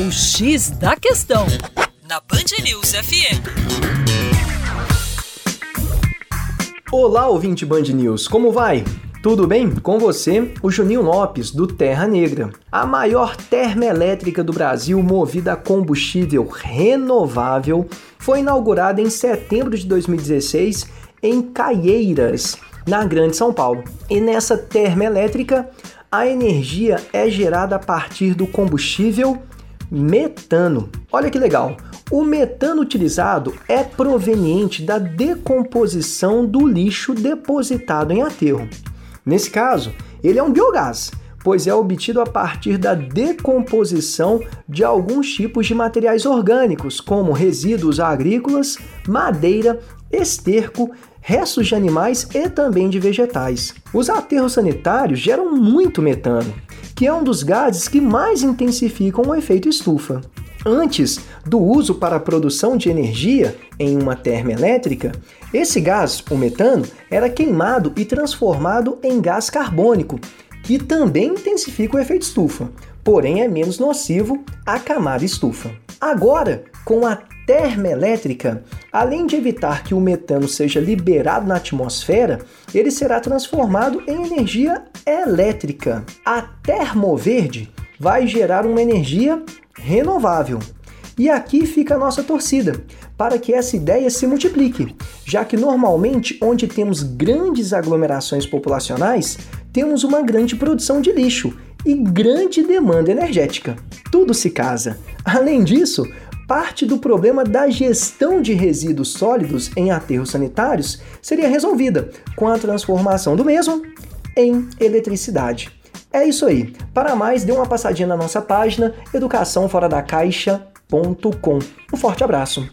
O X da Questão, na Band News FM. Olá, ouvinte Band News, como vai? Tudo bem? Com você, o Juninho Lopes, do Terra Negra. A maior termoelétrica do Brasil movida a combustível renovável foi inaugurada em setembro de 2016 em Caieiras, na Grande São Paulo. E nessa termoelétrica, a energia é gerada a partir do combustível metano. Olha que legal! O metano utilizado é proveniente da decomposição do lixo depositado em aterro. Nesse caso, ele é um biogás, pois é obtido a partir da decomposição de alguns tipos de materiais orgânicos, como resíduos agrícolas, madeira, esterco, restos de animais e também de vegetais. Os aterros sanitários geram muito metano, que é um dos gases que mais intensificam o efeito estufa. Antes do uso para a produção de energia em uma termoelétrica, esse gás, o metano, era queimado e transformado em gás carbônico, que também intensifica o efeito estufa, porém é menos nocivo à camada estufa. Agora, com a termoelétrica, além de evitar que o metano seja liberado na atmosfera, ele será transformado em energia elétrica. A termoverde vai gerar uma energia renovável. E aqui fica a nossa torcida, para que essa ideia se multiplique, já que normalmente onde temos grandes aglomerações populacionais, temos uma grande produção de lixo e grande demanda energética. Tudo se casa. Além disso, parte do problema da gestão de resíduos sólidos em aterros sanitários seria resolvida com a transformação do mesmo em eletricidade. É isso aí. Para mais, dê uma passadinha na nossa página educaçãoforadacaixa.com. Um forte abraço.